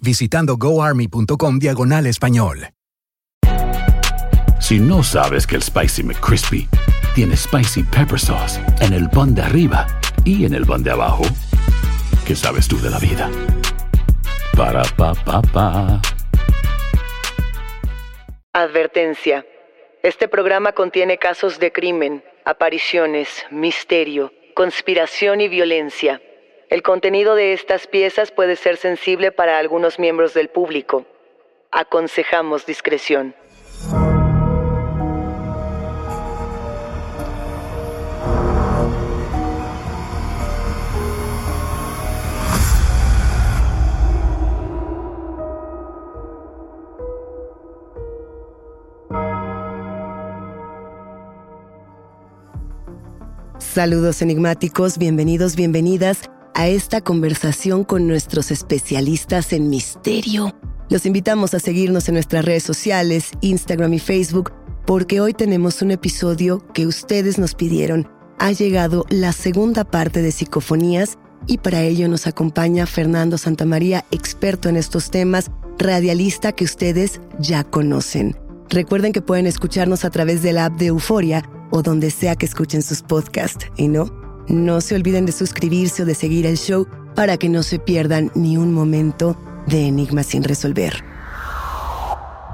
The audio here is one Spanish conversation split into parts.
visitando goarmy.com diagonal español. Si no sabes que el Spicy McCrispy tiene Spicy Pepper Sauce en el pan de arriba y en el pan de abajo, ¿qué sabes tú de la vida? Para, pa, pa, pa. Advertencia. Este programa contiene casos de crimen, apariciones, misterio, conspiración y violencia. El contenido de estas piezas puede ser sensible para algunos miembros del público. Aconsejamos discreción. Saludos enigmáticos, bienvenidos, bienvenidas a esta conversación con nuestros especialistas en misterio. Los invitamos a seguirnos en nuestras redes sociales, Instagram y Facebook, porque hoy tenemos un episodio que ustedes nos pidieron. Ha llegado la segunda parte de Psicofonías y para ello nos acompaña Fernando Santamaría, experto en estos temas, radialista que ustedes ya conocen. Recuerden que pueden escucharnos a través de la app de Euforia o donde sea que escuchen sus podcasts. Y no, no se olviden de suscribirse o de seguir el show para que no se pierdan ni un momento de enigmas sin resolver.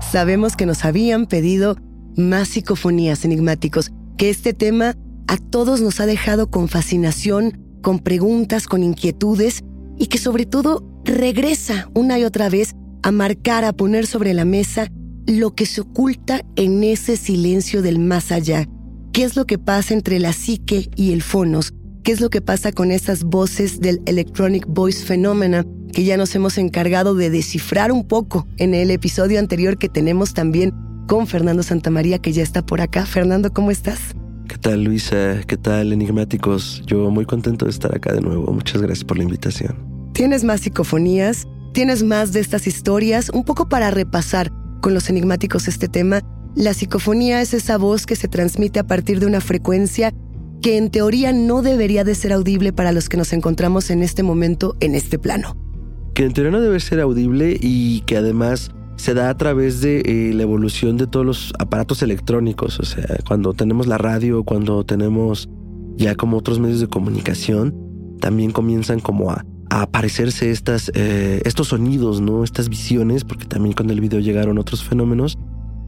Sabemos que nos habían pedido más psicofonías enigmáticos, que este tema a todos nos ha dejado con fascinación, con preguntas, con inquietudes y que sobre todo regresa una y otra vez a marcar, a poner sobre la mesa lo que se oculta en ese silencio del más allá. ¿Qué es lo que pasa entre la psique y el fonos? ¿Qué es lo que pasa con esas voces del Electronic Voice Phenomena que ya nos hemos encargado de descifrar un poco en el episodio anterior que tenemos también con Fernando Santamaría que ya está por acá? Fernando, ¿cómo estás? ¿Qué tal Luisa? ¿Qué tal enigmáticos? Yo muy contento de estar acá de nuevo. Muchas gracias por la invitación. ¿Tienes más psicofonías? ¿Tienes más de estas historias? Un poco para repasar con los enigmáticos este tema. La psicofonía es esa voz que se transmite a partir de una frecuencia que en teoría no debería de ser audible para los que nos encontramos en este momento en este plano. Que en teoría no debe ser audible y que además se da a través de eh, la evolución de todos los aparatos electrónicos. O sea, cuando tenemos la radio, cuando tenemos ya como otros medios de comunicación, también comienzan como a, aparecerse eh, estos sonidos, ¿no? Estas visiones, porque también con el video llegaron otros fenómenos,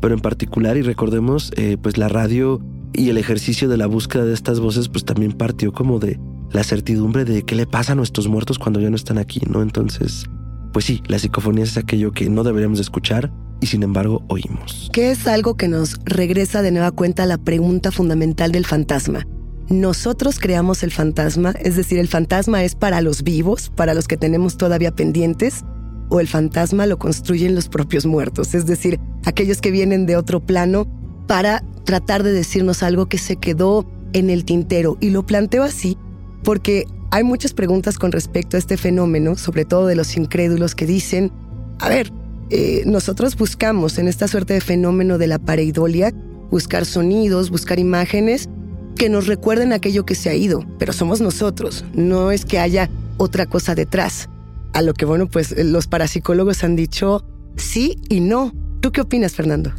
pero en particular, y recordemos, eh, pues la radio y el ejercicio de la búsqueda de estas voces, pues también partió como de la certidumbre de qué le pasa a nuestros muertos cuando ya no están aquí, ¿no? Entonces, pues sí, la psicofonía es aquello que no deberíamos escuchar y sin embargo oímos. ¿Qué es algo que nos regresa de nueva cuenta a la pregunta fundamental del fantasma? Nosotros creamos el fantasma, es decir, el fantasma es para los vivos, para los que tenemos todavía pendientes, o el fantasma lo construyen los propios muertos, es decir, aquellos que vienen de otro plano para tratar de decirnos algo que se quedó en el tintero. Y lo planteo así porque hay muchas preguntas con respecto a este fenómeno, sobre todo de los incrédulos que dicen, a ver, eh, nosotros buscamos en esta suerte de fenómeno de la pareidolia, buscar sonidos, buscar imágenes que nos recuerden aquello que se ha ido, pero somos nosotros, no es que haya otra cosa detrás. A lo que, bueno, pues los parapsicólogos han dicho sí y no. ¿Tú qué opinas, Fernando?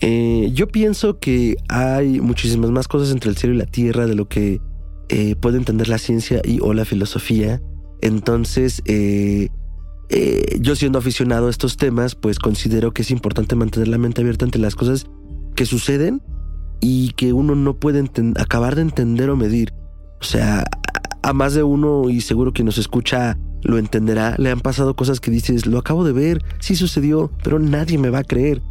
Eh, yo pienso que hay muchísimas más cosas entre el cielo y la tierra de lo que eh, puede entender la ciencia y o la filosofía. Entonces, eh, yo siendo aficionado a estos temas, pues considero que es importante mantener la mente abierta ante las cosas que suceden y que uno no puede acabar de entender o medir. O sea, a más de uno, y seguro que nos escucha lo entenderá, le han pasado cosas que dices, lo acabo de ver, sí sucedió, pero nadie me va a creer.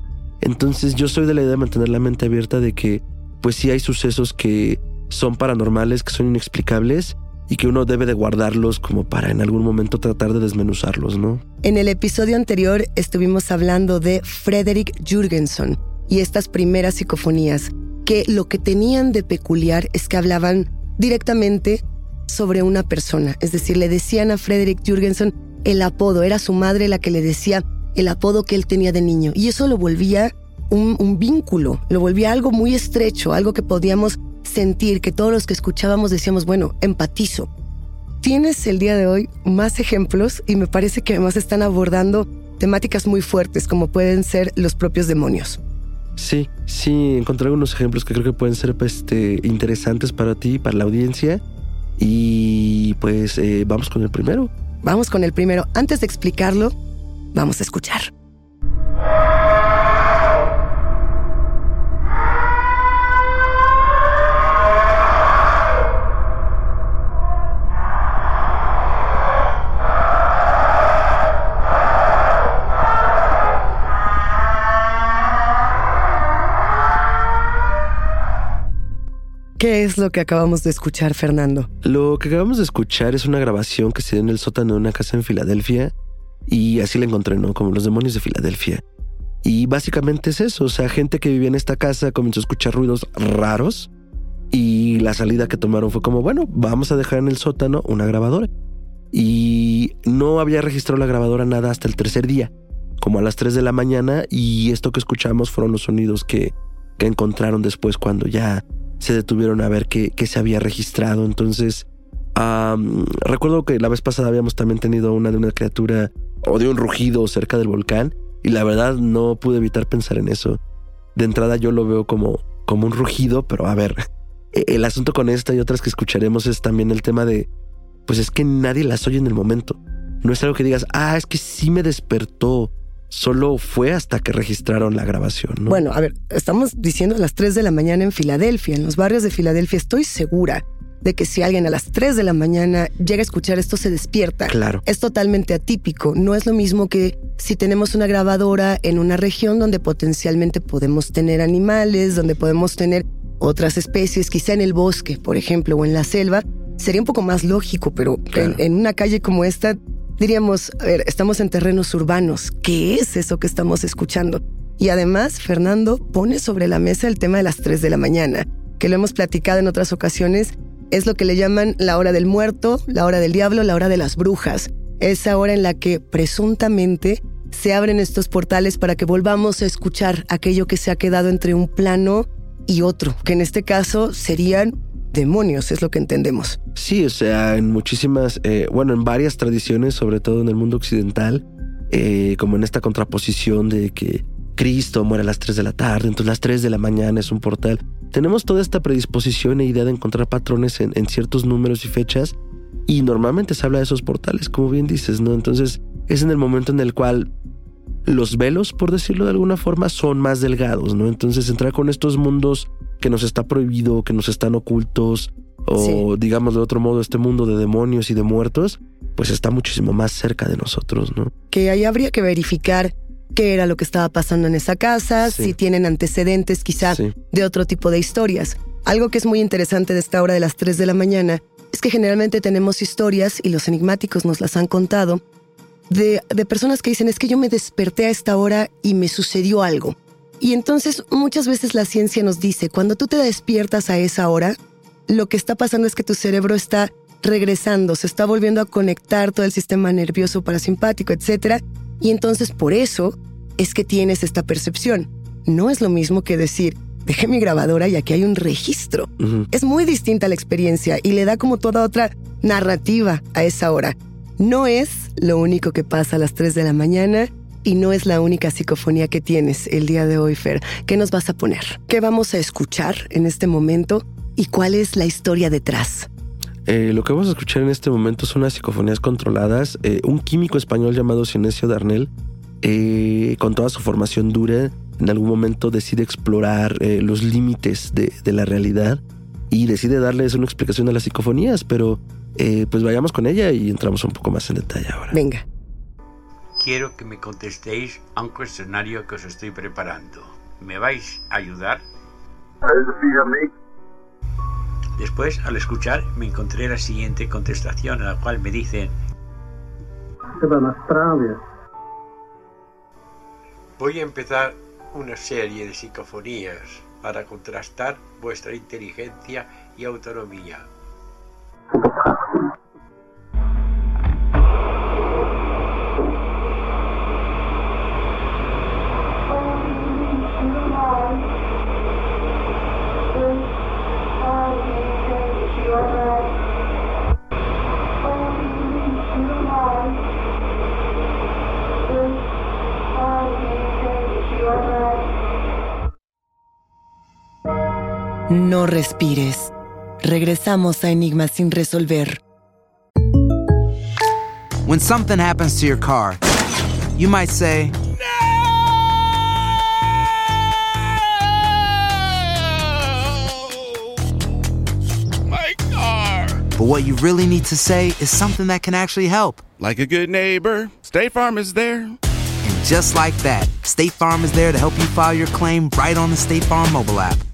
Entonces yo soy de la idea de mantener la mente abierta de que, pues sí hay sucesos que son paranormales, que son inexplicables, y que uno debe de guardarlos como para en algún momento tratar de desmenuzarlos, ¿no? En el episodio anterior estuvimos hablando de Frederick Jürgenson y estas primeras psicofonías, que lo que tenían de peculiar es que hablaban directamente sobre una persona. Es decir, le decían a Frederick Jürgensen el apodo, era su madre la que le decía el apodo que él tenía de niño. Y eso lo volvía un, un vínculo, lo volvía algo muy estrecho, algo que podíamos sentir, que todos los que escuchábamos decíamos, bueno, empatizo. Tienes el día de hoy más ejemplos y me parece que además están abordando temáticas muy fuertes como pueden ser los propios demonios. Sí, sí, encontré algunos ejemplos que creo que pueden ser pues, este, interesantes para ti, para la audiencia. Y pues eh, vamos con el primero. Vamos con el primero. Antes de explicarlo, vamos a escuchar. ¿Qué es lo que acabamos de escuchar, Fernando? Lo que acabamos de escuchar es una grabación que se dio en el sótano de una casa en Filadelfia y así la encontré, ¿no? Como los demonios de Filadelfia. Y básicamente es eso, o sea, gente que vivía en esta casa comenzó a escuchar ruidos raros y la salida que tomaron fue como, bueno, vamos a dejar en el sótano una grabadora. Y no había registrado la grabadora nada hasta el tercer día, como a las 3 de la mañana, y esto que escuchamos fueron los sonidos que, que encontraron después cuando ya se detuvieron a ver qué, se había registrado. Entonces, recuerdo que la vez pasada habíamos también tenido una de una criatura o de un rugido cerca del volcán y la verdad no pude evitar pensar en eso. De entrada yo lo veo como, como un rugido, pero a ver, e, el asunto con esta y otras que escucharemos es también el tema de, pues es que nadie las oye en el momento. No es algo que digas, ah, es que sí me despertó, solo fue hasta que registraron la grabación. ¿no? Bueno, a ver, estamos diciendo a las 3 de la mañana en Filadelfia, en los barrios de Filadelfia. Estoy segura de que si alguien a las 3 de la mañana llega a escuchar esto, se despierta. Claro. Es totalmente atípico. No es lo mismo que si tenemos una grabadora en una región donde potencialmente podemos tener animales, donde podemos tener otras especies, quizá en el bosque, por ejemplo, o en la selva. Sería un poco más lógico, pero en una calle como esta diríamos, a ver, estamos en terrenos urbanos, ¿qué es eso que estamos escuchando? Y además, Fernando pone sobre la mesa el tema de las 3 de la mañana, que lo hemos platicado en otras ocasiones, es lo que le llaman la hora del muerto, la hora del diablo, la hora de las brujas. Esa hora en la que presuntamente se abren estos portales para que volvamos a escuchar aquello que se ha quedado entre un plano y otro, que en este caso serían demonios, es lo que entendemos. Sí, o sea, en muchísimas, eh, bueno, en varias tradiciones, sobre todo en el mundo occidental, eh, como en esta contraposición de que Cristo muere a las 3 de la tarde, entonces las 3 de la mañana es un portal. Tenemos toda esta predisposición e idea de encontrar patrones en, en ciertos números y fechas y normalmente se habla de esos portales, como bien dices, ¿no? Entonces es en el momento en el cual los velos, por decirlo de alguna forma, son más delgados, ¿no? Entonces entrar con estos mundos que nos está prohibido, que nos están ocultos, o digamos de otro modo, este mundo de demonios y de muertos, pues está muchísimo más cerca de nosotros, ¿no? Que ahí habría que verificar qué era lo que estaba pasando en esa casa, si tienen antecedentes quizá de otro tipo de historias. Algo que es muy interesante de esta hora de las 3 de la mañana es que generalmente tenemos historias, y los enigmáticos nos las han contado, de, de personas que dicen, es que yo me desperté a esta hora y me sucedió algo. Y entonces muchas veces la ciencia nos dice, cuando tú te despiertas a esa hora, lo que está pasando es que tu cerebro está regresando, se está volviendo a conectar todo el sistema nervioso parasimpático, etc. Y entonces por eso es que tienes esta percepción. No es lo mismo que decir, dejé mi grabadora y aquí hay un registro. Es muy distinta la experiencia y le da como toda otra narrativa a esa hora. No es lo único que pasa a las 3 de la mañana y no es la única psicofonía que tienes el día de hoy, Fer. ¿Qué nos vas a poner? ¿Qué vamos a escuchar en este momento? ¿Y cuál es la historia detrás? Eh, lo que vamos a escuchar en este momento son unas psicofonías controladas. Eh, un químico español llamado Sinesio Darnell, eh, con toda su formación dura, en algún momento decide explorar los límites de, de, la realidad y decide darles una explicación a las psicofonías, pero pues vayamos con ella y entramos un poco más en detalle ahora. Venga. Quiero que me contestéis a un cuestionario que os estoy preparando. ¿Me vais a ayudar? Después, al escuchar, me encontré la siguiente contestación, a la cual me dicen... Voy a empezar una serie de psicofonías para contrastar vuestra inteligencia y autonomía. No respires. Regresamos a Enigma sin resolver. When something happens to your car, you might say, My car! But what you really need to say is something that can actually help. Like a good neighbor, State Farm is there. And just like that, State Farm is there to help you file your claim right on the State Farm mobile app.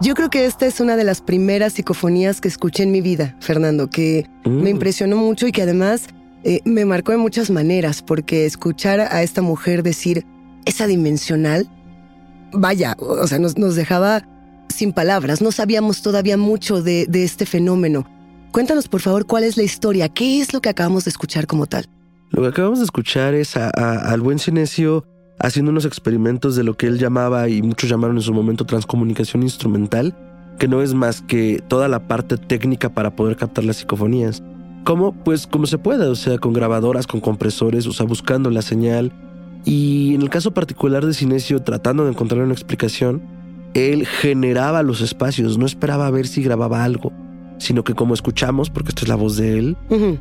Yo creo que esta es una de las primeras psicofonías que escuché en mi vida, Fernando, que me impresionó mucho y que además eh, me marcó de muchas maneras, porque escuchar a esta mujer decir esa dimensional, vaya, o sea, nos, nos dejaba sin palabras, no sabíamos todavía mucho de, de este fenómeno. Cuéntanos, por favor, cuál es la historia, qué es lo que acabamos de escuchar como tal. Lo que acabamos de escuchar es a- a- al buen Sinesio haciendo unos experimentos de lo que él llamaba y muchos llamaron en su momento transcomunicación instrumental, que no es más que toda la parte técnica para poder captar las psicofonías. ¿Cómo? Pues como se pueda, o sea, con grabadoras, con compresores, o sea, buscando la señal. Y en el caso particular de Sinesio, tratando de encontrar una explicación, él generaba los espacios, no esperaba a ver si grababa algo, sino que como escuchamos, porque esto es la voz de él,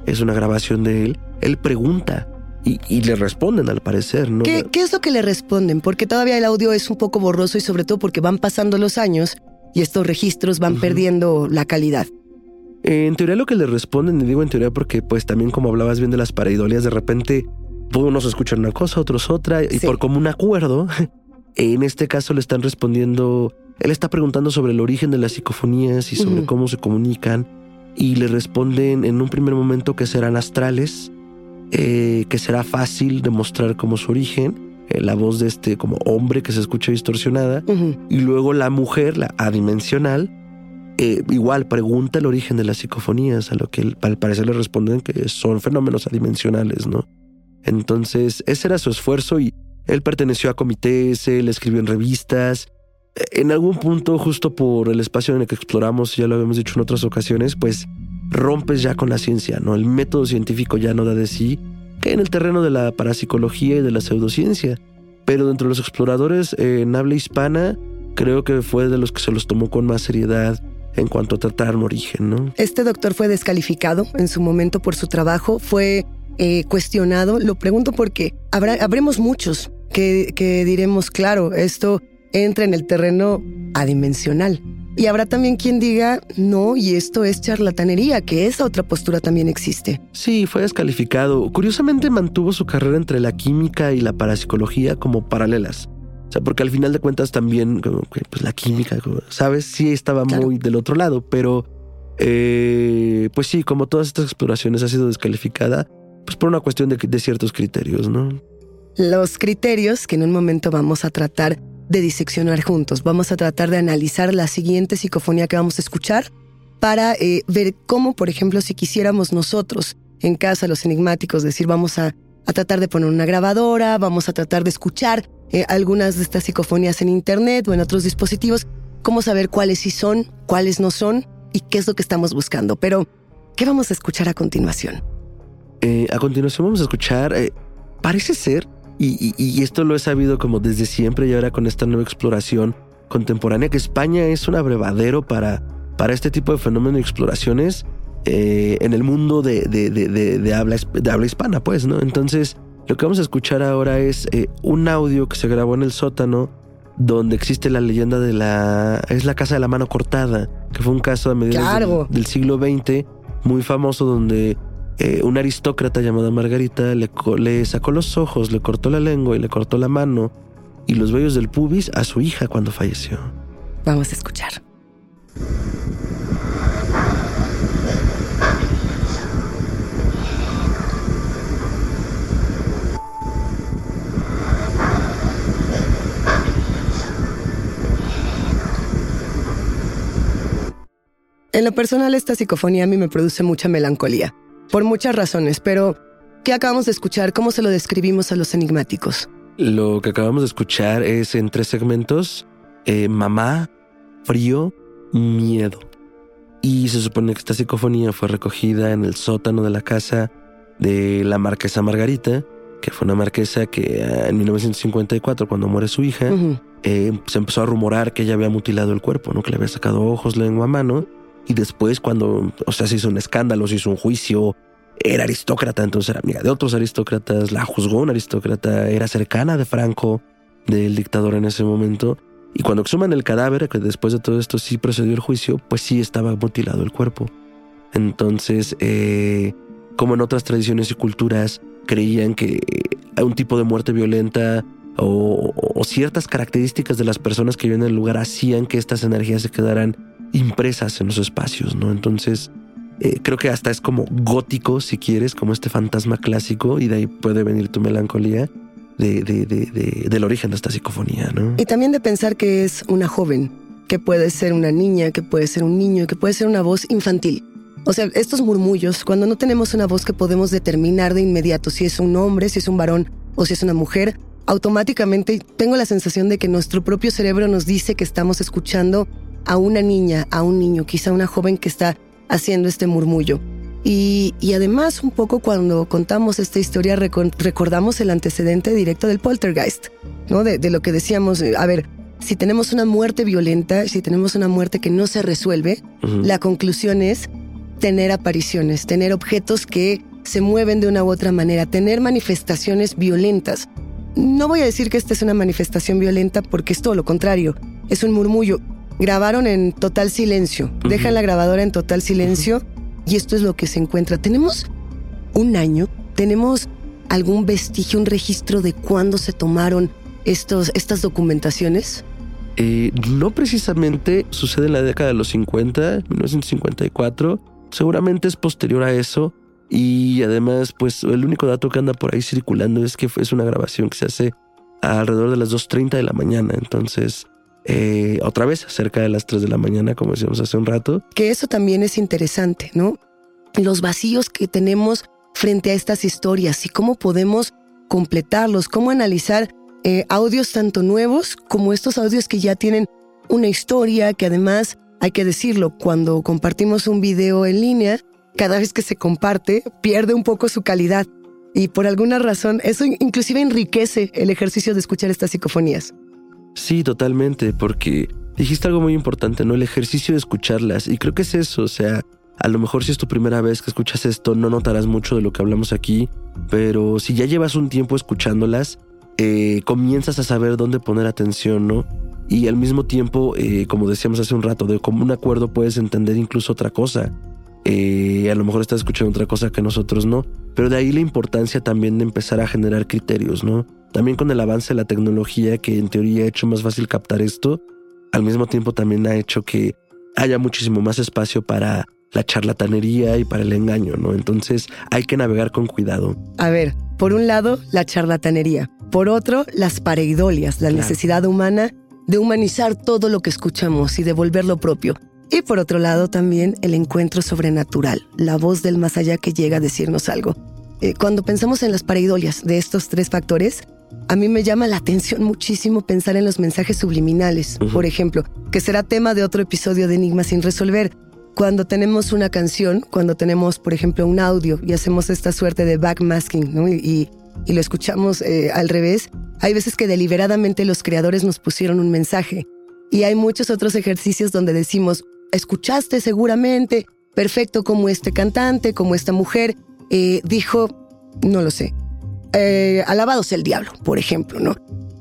es una grabación de él, él pregunta y, y le responden al parecer, ¿no? ¿Qué, qué es lo que le responden? Porque todavía el audio es un poco borroso y sobre todo porque van pasando los años y estos registros van perdiendo la calidad. En teoría lo que le responden, y digo en teoría porque pues también como hablabas bien de las pareidolias, de repente unos escuchan una cosa, otros otra, y por común acuerdo, en este caso le están respondiendo, él está preguntando sobre el origen de las psicofonías y sobre cómo se comunican, y le responden en un primer momento que serán astrales, eh, que será fácil demostrar como su origen, eh, la voz de este como hombre que se escucha distorsionada, y luego la mujer, la adimensional, eh, igual pregunta el origen de las psicofonías, a lo que al parecer le responden que son fenómenos adimensionales, ¿no? Entonces, ese era su esfuerzo y él perteneció a comités, él escribió en revistas. En algún punto, justo por el espacio en el que exploramos, ya lo habíamos dicho en otras ocasiones, pues rompes ya con la ciencia, ¿no? El método científico ya no da de sí, que en el terreno de la parapsicología y de la pseudociencia. Pero dentro de los exploradores en habla hispana, creo que fue de los que se los tomó con más seriedad en cuanto a tratar un origen, ¿no? Este doctor fue descalificado en su momento por su trabajo, fue eh, cuestionado. Lo pregunto porque habrá, habremos muchos que, que diremos, claro, esto entra en el terreno adimensional. Y habrá también quien diga, no, y esto es charlatanería, que esa otra postura también existe. Sí, fue descalificado. Curiosamente mantuvo su carrera entre la química y la parapsicología como paralelas. O sea, porque al final de cuentas también, pues la química, ¿sabes? Sí estaba muy del otro lado, pero eh, pues sí, como todas estas exploraciones ha sido descalificada, pues por una cuestión de, de ciertos criterios, ¿no? Los criterios que en un momento vamos a tratar de diseccionar juntos. Vamos a tratar de analizar la siguiente psicofonía que vamos a escuchar para eh, ver cómo, por ejemplo, si quisiéramos nosotros en casa, los enigmáticos, decir, vamos a, tratar de poner una grabadora, vamos a tratar de escuchar eh, algunas de estas psicofonías en Internet o en otros dispositivos, cómo saber cuáles sí son, cuáles no son y qué es lo que estamos buscando. Pero, ¿qué vamos a escuchar a continuación? Eh, a continuación vamos a escuchar, parece ser y, esto lo he sabido como desde siempre y ahora con esta nueva exploración contemporánea, que España es un abrevadero para, para este tipo de fenómenos y exploraciones eh, en el mundo de, de, habla, de habla hispana, pues, ¿no? Entonces, lo que vamos a escuchar ahora es eh, un audio que se grabó en el sótano donde existe la leyenda de la... es la casa de la mano cortada, que fue un caso a mediados del siglo XX muy famoso donde eh, un aristócrata llamada Margarita le, le sacó los ojos, le cortó la lengua y le cortó la mano y los vellos del pubis a su hija cuando falleció. Vamos a escuchar. En lo personal, esta psicofonía a mí me produce mucha melancolía por muchas razones, pero ¿qué acabamos de escuchar? ¿Cómo se lo describimos a los enigmáticos? Lo que acabamos de escuchar es en tres segmentos, eh, mamá, frío, miedo. Y se supone que esta psicofonía fue recogida en el sótano de la casa de la marquesa Margarita, que fue una marquesa que ah, en 1954, cuando muere su hija, eh, se empezó a rumorar que ella había mutilado el cuerpo, ¿no? que le había sacado ojos, lengua, mano, y después cuando, o sea, se hizo un escándalo, se hizo un juicio, era aristócrata, entonces era amiga de otros aristócratas, la juzgó un aristócrata, era cercana de Franco, del dictador en ese momento. Y cuando exhuman el cadáver, que después de todo esto sí procedió el juicio, pues sí estaba mutilado el cuerpo. Entonces, eh, como en otras tradiciones y culturas, creían que un tipo de muerte violenta o, o, ciertas características de las personas que viven en el lugar hacían que estas energías se quedaran impresas en los espacios, ¿no? Entonces, eh, creo que hasta es como gótico, si quieres, como este fantasma clásico, y de ahí puede venir tu melancolía de, de, de, del origen de esta psicofonía, ¿no? Y también de pensar que es una joven, que puede ser una niña, que puede ser un niño, que puede ser una voz infantil. O sea, estos murmullos, cuando no tenemos una voz que podemos determinar de inmediato si es un hombre, si es un varón o si es una mujer, automáticamente tengo la sensación de que nuestro propio cerebro nos dice que estamos escuchando a una niña, a un niño, quizá una joven que está haciendo este murmullo. Y, además, un poco cuando contamos esta historia, recordamos el antecedente directo del poltergeist, ¿no? De, lo que decíamos, a ver, si tenemos una muerte violenta, si tenemos una muerte que no se resuelve, la conclusión es tener apariciones, tener objetos que se mueven de una u otra manera, tener manifestaciones violentas. No voy a decir que esta es una manifestación violenta porque es todo lo contrario, es un murmullo grabaron en total silencio. Dejan la grabadora en total silencio y esto es lo que se encuentra. Tenemos un año, tenemos algún vestigio, un registro de cuándo se tomaron estos, estas documentaciones. Eh, no precisamente sucede en la década de los 50, 1954. Seguramente es posterior a eso. Y además, pues el único dato que anda por ahí circulando es que es una grabación que se hace alrededor de las 2.30 de la mañana. Entonces, eh, otra vez cerca de las 3 de la mañana, como decíamos hace un rato. Que eso también es interesante, ¿no? Los vacíos que tenemos frente a estas historias y cómo podemos completarlos, cómo analizar eh, audios tanto nuevos como estos audios que ya tienen una historia, que además, hay que decirlo, cuando compartimos un video en línea, cada vez que se comparte, pierde un poco su calidad. Y por alguna razón, eso inclusive enriquece el ejercicio de escuchar estas psicofonías. Sí, totalmente, porque dijiste algo muy importante, ¿no? El ejercicio de escucharlas. Y creo que es eso, o sea, a lo mejor si es tu primera vez que escuchas esto, no notarás mucho de lo que hablamos aquí, pero si ya llevas un tiempo escuchándolas, eh, comienzas a saber dónde poner atención, ¿no? Y al mismo tiempo, eh, como decíamos hace un rato, de como un acuerdo puedes entender incluso otra cosa. Eh, a lo mejor estás escuchando otra cosa que nosotros no, pero de ahí la importancia también de empezar a generar criterios, ¿no? También con el avance de la tecnología que en teoría ha hecho más fácil captar esto, al mismo tiempo también ha hecho que haya muchísimo más espacio para la charlatanería y para el engaño, ¿no? Entonces hay que navegar con cuidado. A ver, por un lado, la charlatanería. Por otro, las pareidolias, la necesidad humana de humanizar todo lo que escuchamos y devolver propio. Y por otro lado, también el encuentro sobrenatural, la voz del más allá que llega a decirnos algo. Eh, cuando pensamos en las pareidolias de estos tres factores, a mí me llama la atención muchísimo pensar en los mensajes subliminales, por ejemplo, que será tema de otro episodio de Enigma sin resolver cuando tenemos una canción, cuando tenemos, por ejemplo, un audio y hacemos esta suerte de backmasking, ¿no? Y, lo escuchamos eh, al revés, hay veces que deliberadamente los creadores nos pusieron un mensaje. Y hay muchos otros ejercicios donde decimos, escuchaste seguramente, perfecto como este cantante, como esta mujer, eh, dijo, no lo sé, eh, alabados el diablo, por ejemplo, ¿no?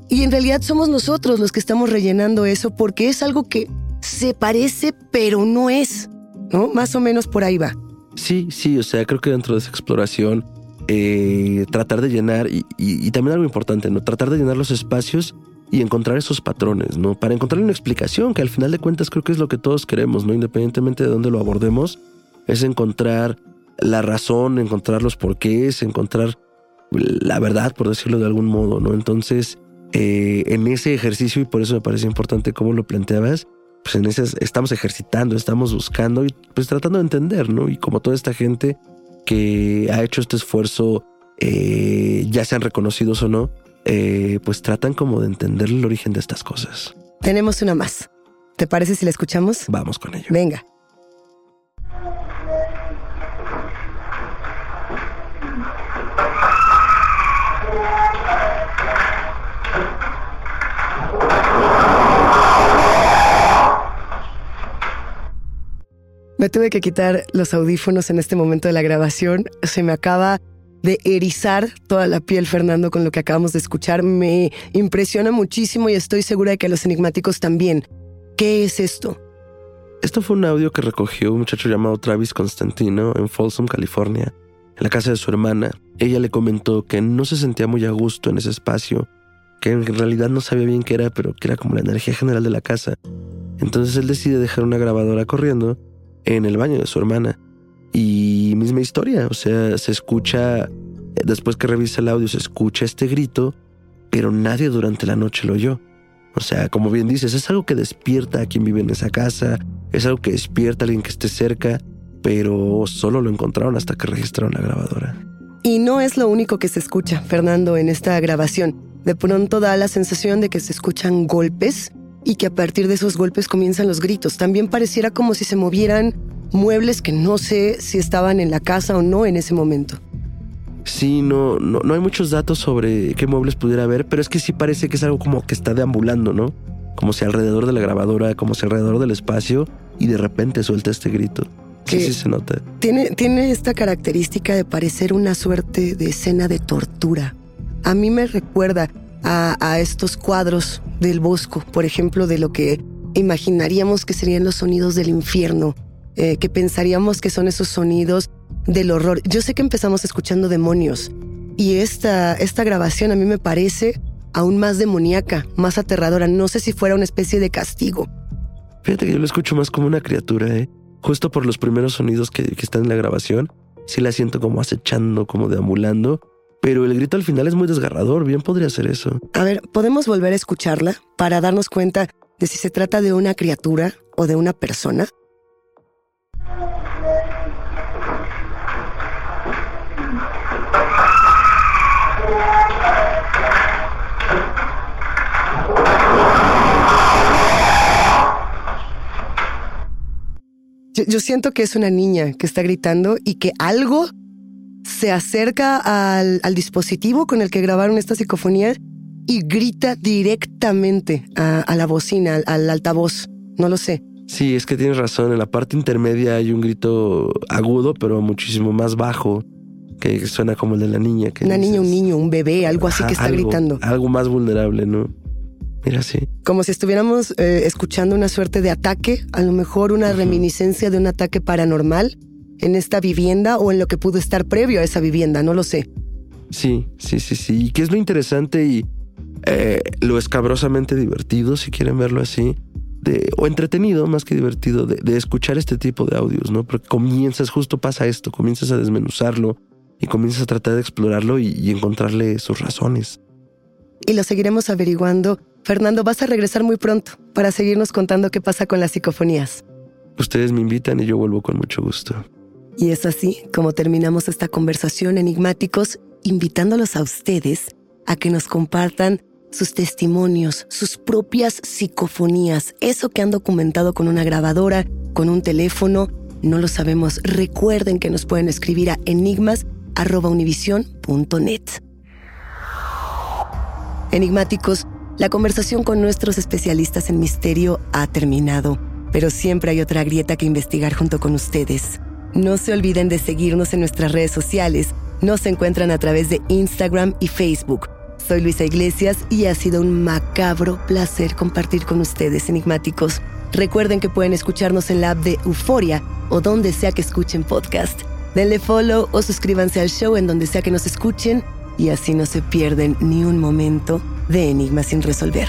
Y en realidad somos nosotros los que estamos rellenando eso porque es algo que se parece pero no es. ¿no? Más o menos por ahí va. Sí, sí, o sea, creo que dentro de esa exploración, eh, tratar de llenar, y, también algo importante, ¿no? Tratar de llenar los espacios y encontrar esos patrones, ¿no? Para encontrar una explicación, que al final de cuentas creo que es lo que todos queremos, ¿no? Independientemente de dónde lo abordemos, es encontrar la razón, encontrar los porqués, encontrar la verdad, por decirlo de algún modo, ¿no? Entonces, eh, en ese ejercicio, y por eso me parece importante cómo lo planteabas, pues en esas estamos ejercitando, estamos buscando y pues tratando de entender, ¿no? Y como toda esta gente que ha hecho este esfuerzo, eh, ya sean reconocidos o no, eh, pues tratan como de entender el origen de estas cosas. Tenemos una más. ¿Te parece si la escuchamos? Vamos con ello. Venga. Me tuve que quitar los audífonos en este momento de la grabación. Se me acaba de erizar toda la piel, Fernando, con lo que acabamos de escuchar. Me impresiona muchísimo y estoy segura de que a los enigmáticos también. ¿Qué es esto? Esto fue un audio que recogió un muchacho llamado Travis Constantino en Folsom, California, en la casa de su hermana. Ella le comentó que no se sentía muy a gusto en ese espacio, que en realidad no sabía bien qué era, pero que era como la energía general de la casa. Entonces él decide dejar una grabadora corriendo en el baño de su hermana. Y misma historia, o sea, se escucha, después que revisa el audio, se escucha este grito, pero nadie durante la noche lo oyó. O sea, como bien dices, es algo que despierta a quien vive en esa casa, es algo que despierta a alguien que esté cerca, pero solo lo encontraron hasta que registraron la grabadora. Y no es lo único que se escucha, Fernando, en esta grabación. De pronto da la sensación de que se escuchan golpes y que a partir de esos golpes comienzan los gritos. También pareciera como si se movieran muebles que no sé si estaban en la casa o no en ese momento. Sí, no, no, no hay muchos datos sobre qué muebles pudiera haber, pero es que sí parece que es algo como que está deambulando, ¿no? Como si alrededor de la grabadora, como si alrededor del espacio, y de repente suelta este grito. Sí, sí se nota. Tiene, tiene esta característica de parecer una suerte de escena de tortura. A mí me recuerda a, estos cuadros del Bosco, por ejemplo, de lo que imaginaríamos que serían los sonidos del infierno, eh, que pensaríamos que son esos sonidos del horror. Yo sé que empezamos escuchando demonios y esta, esta grabación a mí me parece aún más demoníaca, más aterradora. No sé si fuera una especie de castigo. Fíjate que yo lo escucho más como una criatura, ¿eh? Justo por los primeros sonidos que, que están en la grabación, sí la siento como acechando, como deambulando pero el grito al final es muy desgarrador, bien podría ser eso. A ver, ¿podemos volver a escucharla para darnos cuenta de si se trata de una criatura o de una persona? Yo, siento que es una niña que está gritando y que algo se acerca al, al dispositivo con el que grabaron esta psicofonía y grita directamente a, la bocina, al altavoz. No lo sé. Sí, es que tienes razón. En la parte intermedia hay un grito agudo, pero muchísimo más bajo, que suena como el de la niña. Que Una dices, niña, un niño, un bebé, algo así "Ajá, que está algo- gritando. Algo más vulnerable, ¿no? Mira, sí. Como si estuviéramos eh, escuchando una suerte de ataque, a lo mejor una reminiscencia de un ataque paranormal en esta vivienda o en lo que pudo estar previo a esa vivienda, no lo sé. Sí, sí, sí, sí. Y que es lo interesante y eh, lo escabrosamente divertido, si quieren verlo así, de, o entretenido más que divertido, de, de escuchar este tipo de audios, ¿no? Porque comienzas, justo pasa esto, comienzas a desmenuzarlo y comienzas a tratar de explorarlo y, y encontrarle sus razones. Y lo seguiremos averiguando. Fernando, vas a regresar muy pronto para seguirnos contando qué pasa con las psicofonías. Ustedes me invitan y yo vuelvo con mucho gusto. Y es así como terminamos esta conversación enigmáticos, invitándolos a ustedes a que nos compartan sus testimonios, sus propias psicofonías, eso que han documentado con una grabadora, con un teléfono, no lo sabemos. Recuerden que nos pueden escribir a enigmas@univision.net. Enigmáticos, la conversación con nuestros especialistas en misterio ha terminado, pero siempre hay otra grieta que investigar junto con ustedes. No se olviden de seguirnos en nuestras redes sociales. Nos encuentran a través de Instagram y Facebook. Soy Luisa Iglesias y ha sido un macabro placer compartir con ustedes, enigmáticos. Recuerden que pueden escucharnos en la app de Euforia o donde sea que escuchen podcast. Denle follow o suscríbanse al show en donde sea que nos escuchen y así no se pierden ni un momento de Enigma sin resolver.